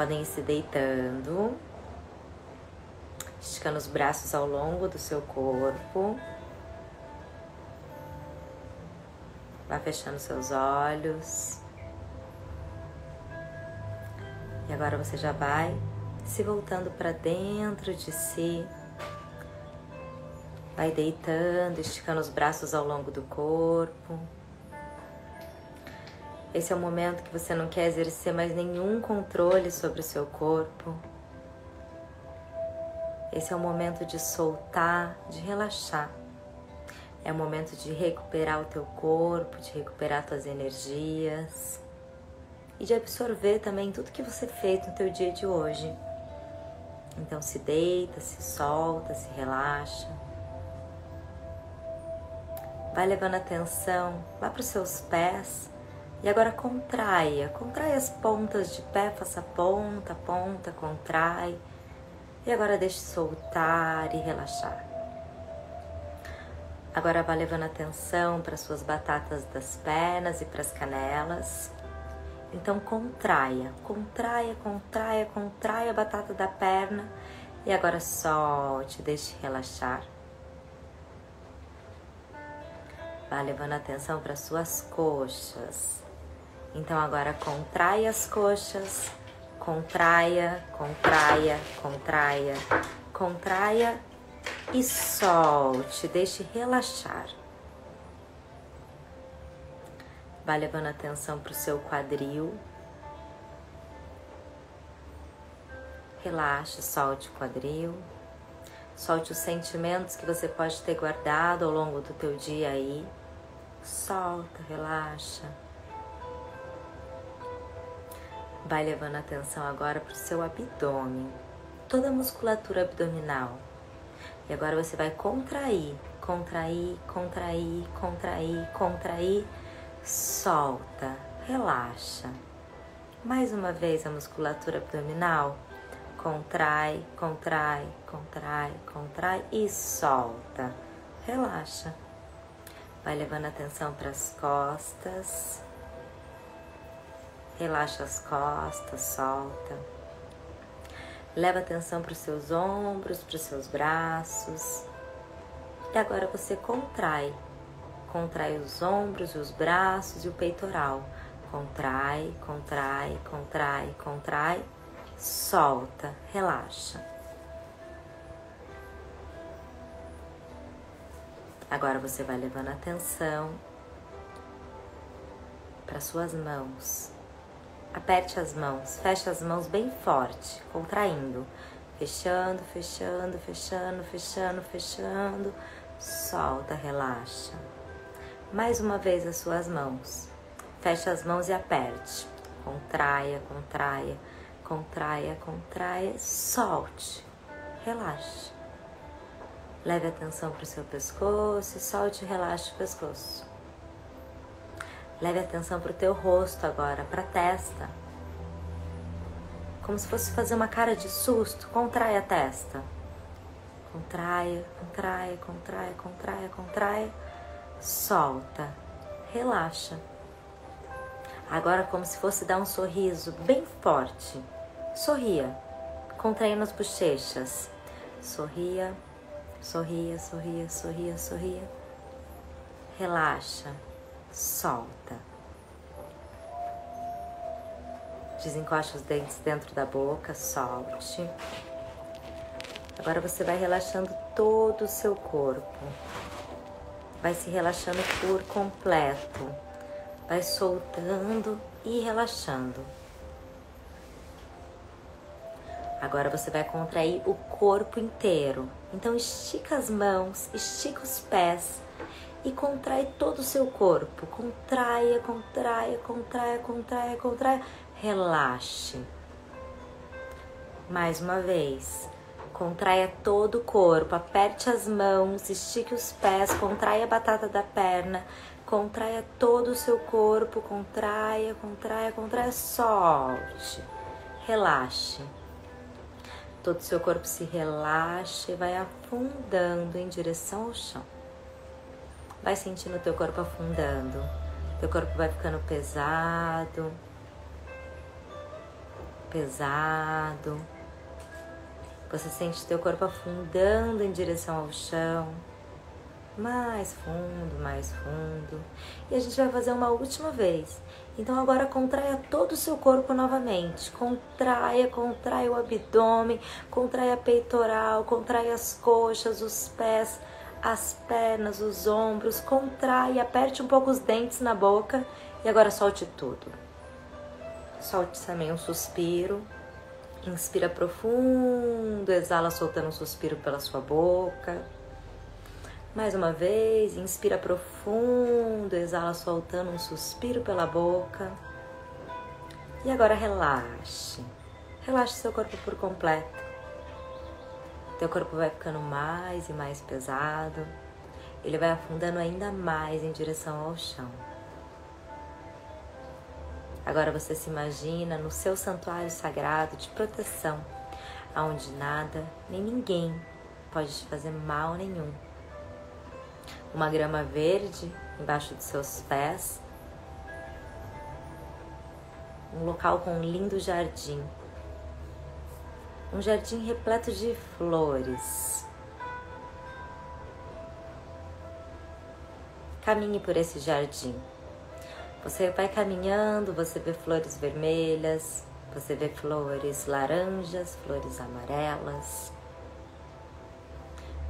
Podem ir se deitando, esticando os braços ao longo do seu corpo. Vá fechando seus olhos. E agora você já vai se voltando para dentro de si. Vai deitando, esticando os braços ao longo do corpo. Esse é o momento que você não quer exercer mais nenhum controle sobre o seu corpo. Esse é o momento de soltar, de relaxar. É o momento de recuperar o teu corpo, de recuperar tuas energias e de absorver também tudo que você fez no teu dia de hoje. Então se deita, se solta, se relaxa. Vai levando atenção lá para os seus pés e agora contraia, contrai as pontas de pé, faça ponta, ponta, contrai. E agora deixe soltar e relaxar. Agora vá levando atenção para suas batatas das pernas e para as canelas. Então contraia, contraia, contraia, contraia a batata da perna e agora solte, deixe relaxar. Vá levando atenção para suas coxas. Então agora contraia as coxas, contraia, contraia, contraia, contraia e solte, deixe relaxar. Vai levando atenção para o seu quadril. Relaxe, solte o quadril. Solte os sentimentos que você pode ter guardado ao longo do teu dia aí. Solta, relaxa. Vai levando atenção agora para o seu abdômen, toda a musculatura abdominal. E agora você vai contrair, contrair, contrair, contrair, contrair, solta, relaxa. Mais uma vez a musculatura abdominal. Contrai, contrai, contrai, contrai e solta. Relaxa. Vai levando atenção para as costas. Relaxa as costas, solta. Leva atenção para os seus ombros, para os seus braços. E agora você contrai. Contrai os ombros, os braços e o peitoral. Contrai, contrai, contrai, contrai. Solta, relaxa. Agora você vai levando atenção para suas mãos. Aperte as mãos, feche as mãos bem forte, contraindo. Fechando, fechando, fechando, fechando, fechando. Solta, relaxa. Mais uma vez as suas mãos. Feche as mãos e aperte. Contraia, contraia, contraia, contraia. Solte. Relaxe. Leve atenção para o seu pescoço solte e relaxe o pescoço. Leve atenção para o teu rosto agora, para a testa. Como se fosse fazer uma cara de susto. Contrai a testa. Contraia, contraia, contraia, contraia, contraia. Solta. Relaxa. Agora como se fosse dar um sorriso bem forte. Sorria. Contraindo as bochechas. Sorria, sorria, sorria, sorria, sorria. Relaxa solta. Desencosta os dentes dentro da boca, solte. Agora você vai relaxando todo o seu corpo. Vai se relaxando por completo. Vai soltando e relaxando. Agora você vai contrair o corpo inteiro. Então estica as mãos, estica os pés e contrai todo o seu corpo. Contraia, contraia, contraia, contraia, contraia. Relaxe. Mais uma vez. Contraia todo o corpo, aperte as mãos, estique os pés, contraia a batata da perna, contraia todo o seu corpo, contraia, contraia, contraia, solte. Relaxe. Todo o seu corpo se relaxa e vai afundando em direção ao chão. Vai sentindo o teu corpo afundando. Teu corpo vai ficando pesado. pesado. Você sente teu corpo afundando em direção ao chão. Mais fundo, mais fundo. E a gente vai fazer uma última vez. Então agora contraia todo o seu corpo novamente. Contraia, contraia o abdômen, contraia a peitoral, contraia as coxas, os pés, as pernas, os ombros. Contraia, aperte um pouco os dentes na boca e agora solte tudo. Solte também um suspiro. Inspira profundo, exala soltando um suspiro pela sua boca. Mais uma vez, inspira profundo, exala soltando um suspiro pela boca. E agora relaxe. Relaxe seu corpo por completo. Teu corpo vai ficando mais e mais pesado. Ele vai afundando ainda mais em direção ao chão. Agora você se imagina no seu santuário sagrado de proteção, aonde nada nem ninguém pode te fazer mal nenhum uma grama verde embaixo dos seus pés, um local com um lindo jardim, um jardim repleto de flores. Caminhe por esse jardim. Você vai caminhando, você vê flores vermelhas, você vê flores laranjas, flores amarelas,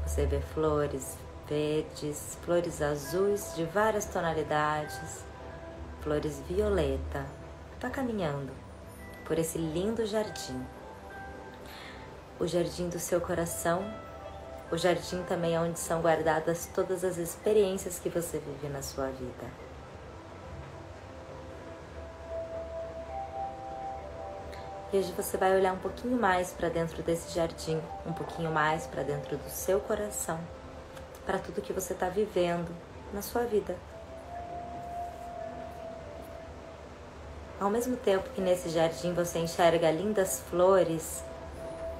você vê flores verdes, flores azuis de várias tonalidades, flores violeta. Está caminhando por esse lindo jardim. O jardim do seu coração, o jardim também é onde são guardadas todas as experiências que você vive na sua vida. E hoje você vai olhar um pouquinho mais para dentro desse jardim, um pouquinho mais para dentro do seu coração para tudo que você está vivendo na sua vida. Ao mesmo tempo que nesse jardim você enxerga lindas flores,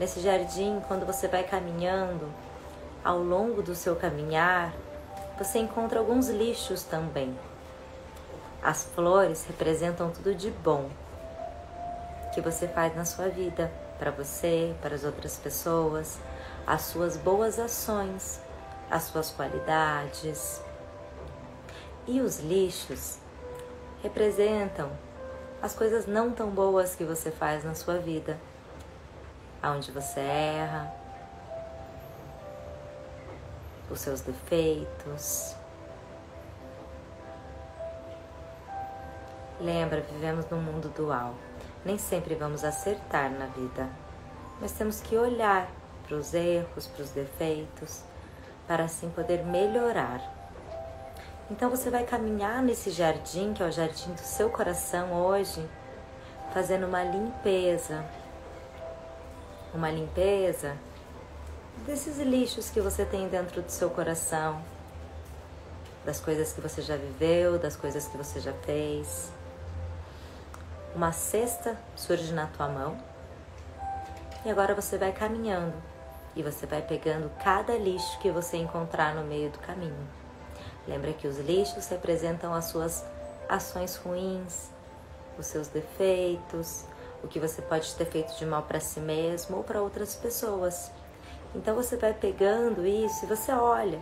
nesse jardim, quando você vai caminhando, ao longo do seu caminhar, você encontra alguns lixos também. As flores representam tudo de bom que você faz na sua vida, para você, para as outras pessoas, as suas boas ações as suas qualidades. E os lixos representam as coisas não tão boas que você faz na sua vida, aonde você erra, os seus defeitos. Lembra, vivemos num mundo dual. Nem sempre vamos acertar na vida, mas temos que olhar para os erros, para os defeitos para assim poder melhorar. Então você vai caminhar nesse jardim, que é o jardim do seu coração hoje, fazendo uma limpeza. Uma limpeza? Desses lixos que você tem dentro do seu coração, das coisas que você já viveu, das coisas que você já fez. Uma cesta surge na tua mão. E agora você vai caminhando. E você vai pegando cada lixo que você encontrar no meio do caminho. Lembra que os lixos representam as suas ações ruins, os seus defeitos, o que você pode ter feito de mal para si mesmo ou para outras pessoas. Então você vai pegando isso e você olha.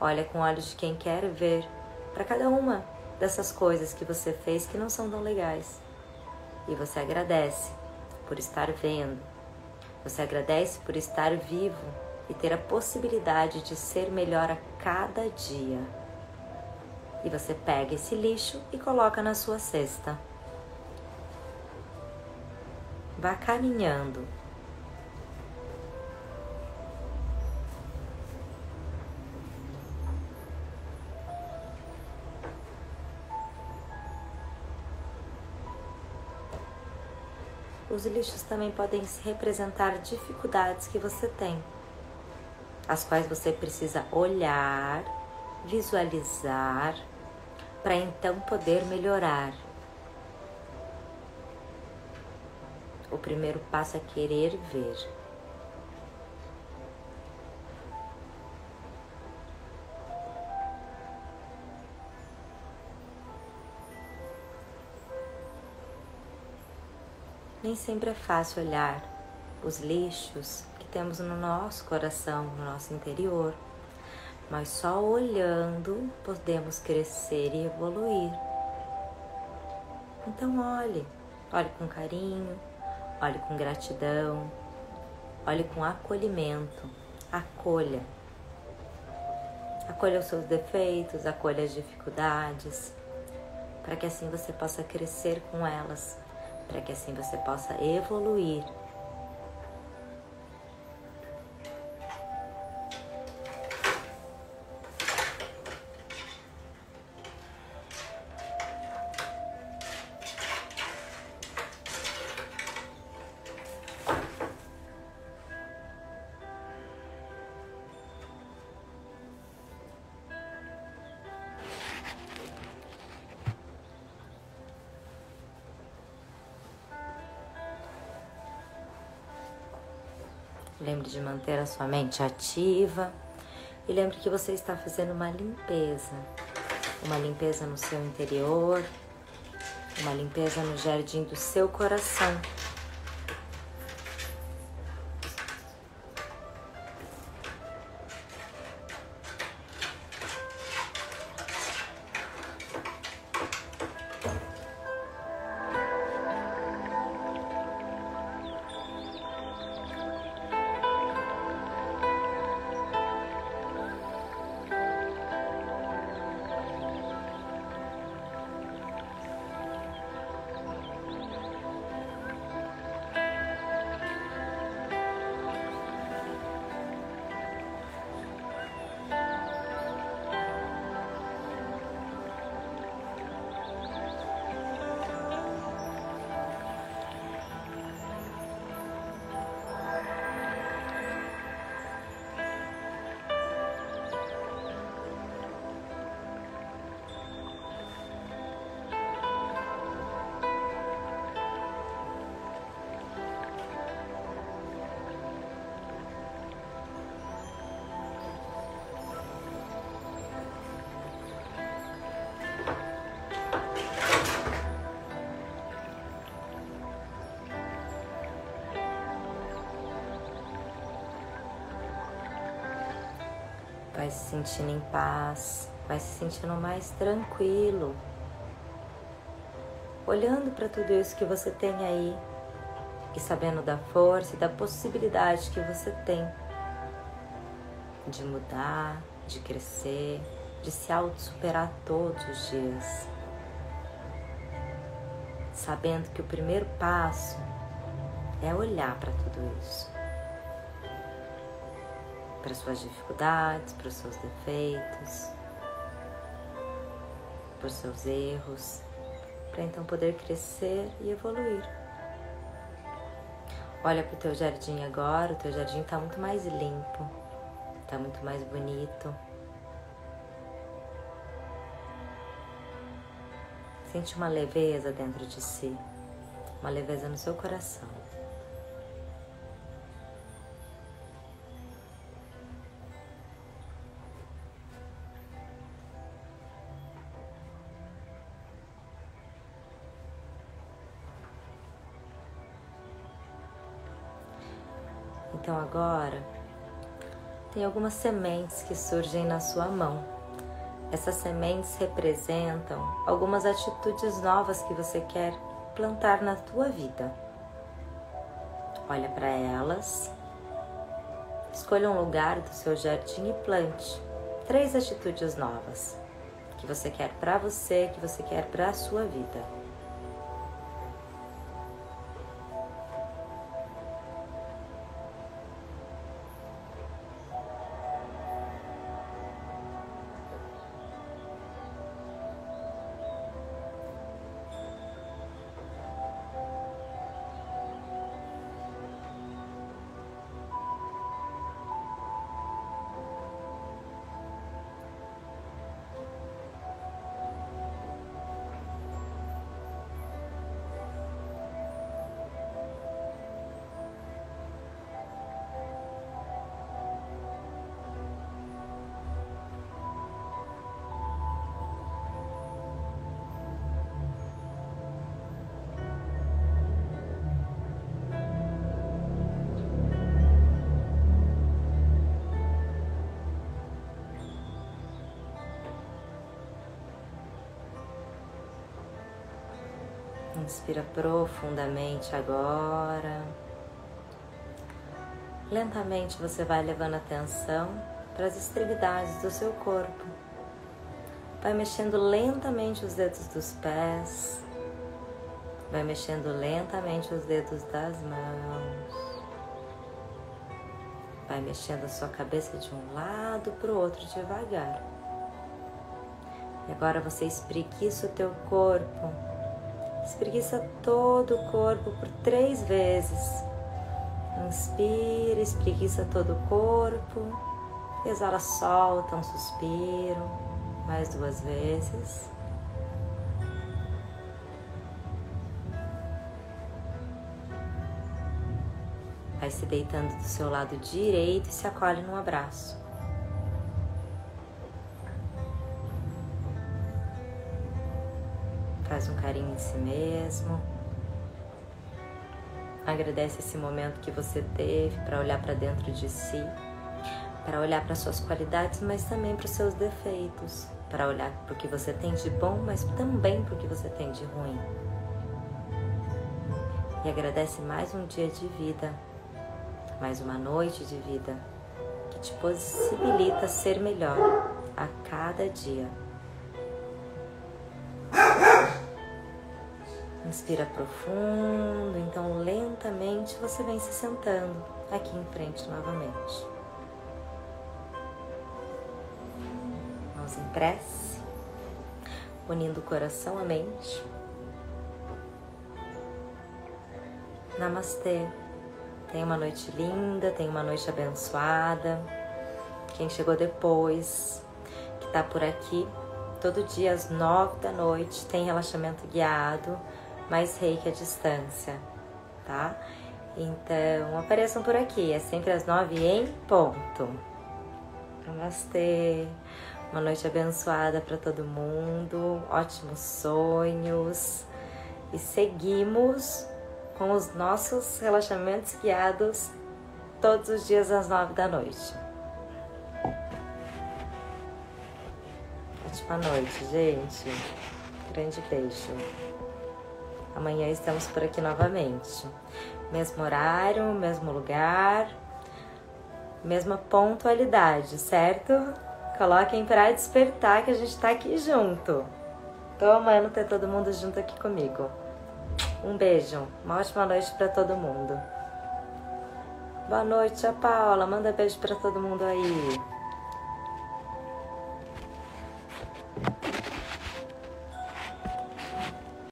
Olha com olhos de quem quer ver para cada uma dessas coisas que você fez que não são tão legais. E você agradece por estar vendo, você agradece por estar vivo e ter a possibilidade de ser melhor a cada dia. E você pega esse lixo e coloca na sua cesta. Vá caminhando Os lixos também podem representar dificuldades que você tem, as quais você precisa olhar, visualizar, para então poder melhorar. O primeiro passo é querer ver. Nem sempre é fácil olhar os lixos que temos no nosso coração, no nosso interior, mas só olhando podemos crescer e evoluir. Então olhe, olhe com carinho, olhe com gratidão, olhe com acolhimento, acolha. Acolha os seus defeitos, acolha as dificuldades, para que assim você possa crescer com elas, para que assim você possa evoluir Lembre de manter a sua mente ativa e lembre que você está fazendo uma limpeza, uma limpeza no seu interior, uma limpeza no jardim do seu coração. Vai se sentindo em paz, vai se sentindo mais tranquilo. Olhando para tudo isso que você tem aí e sabendo da força e da possibilidade que você tem de mudar, de crescer, de se auto-superar todos os dias. Sabendo que o primeiro passo é olhar para tudo isso para suas dificuldades, para os seus defeitos, para os seus erros, para então poder crescer e evoluir. Olha para o teu jardim agora, o teu jardim está muito mais limpo, está muito mais bonito. Sente uma leveza dentro de si, uma leveza no seu coração. Então agora tem algumas sementes que surgem na sua mão. Essas sementes representam algumas atitudes novas que você quer plantar na tua vida. Olha para elas, escolha um lugar do seu jardim e plante três atitudes novas que você quer para você, que você quer para a sua vida. Inspira profundamente agora. Lentamente você vai levando atenção para as extremidades do seu corpo. Vai mexendo lentamente os dedos dos pés. Vai mexendo lentamente os dedos das mãos. Vai mexendo a sua cabeça de um lado para o outro devagar. E agora você espreguiça o teu corpo. Espreguiça todo o corpo por três vezes. Inspira, espreguiça todo o corpo. Exala, solta um suspiro. Mais duas vezes. Vai se deitando do seu lado direito e se acolhe num abraço. Em si mesmo. Agradece esse momento que você teve para olhar para dentro de si, para olhar para suas qualidades, mas também para os seus defeitos, para olhar para o que você tem de bom, mas também para o que você tem de ruim. E agradece mais um dia de vida, mais uma noite de vida que te possibilita ser melhor a cada dia. Inspira profundo, então lentamente você vem se sentando aqui em frente novamente. Mãos em prece, unindo o coração à mente. Namastê. Tenha uma noite linda, tenha uma noite abençoada. Quem chegou depois, que está por aqui, todo dia às nove da noite tem relaxamento guiado mais reiki à distância, tá? Então, apareçam por aqui, é sempre às nove em ponto. Namastê, uma noite abençoada para todo mundo, ótimos sonhos e seguimos com os nossos relaxamentos guiados todos os dias às nove da noite. Ótima noite, gente. Grande beijo. Amanhã estamos por aqui novamente. Mesmo horário, mesmo lugar, mesma pontualidade, certo? Coloquem para despertar que a gente está aqui junto. Tô amando ter todo mundo junto aqui comigo. Um beijo, uma ótima noite para todo mundo. Boa noite, a Paula. Manda beijo para todo mundo aí.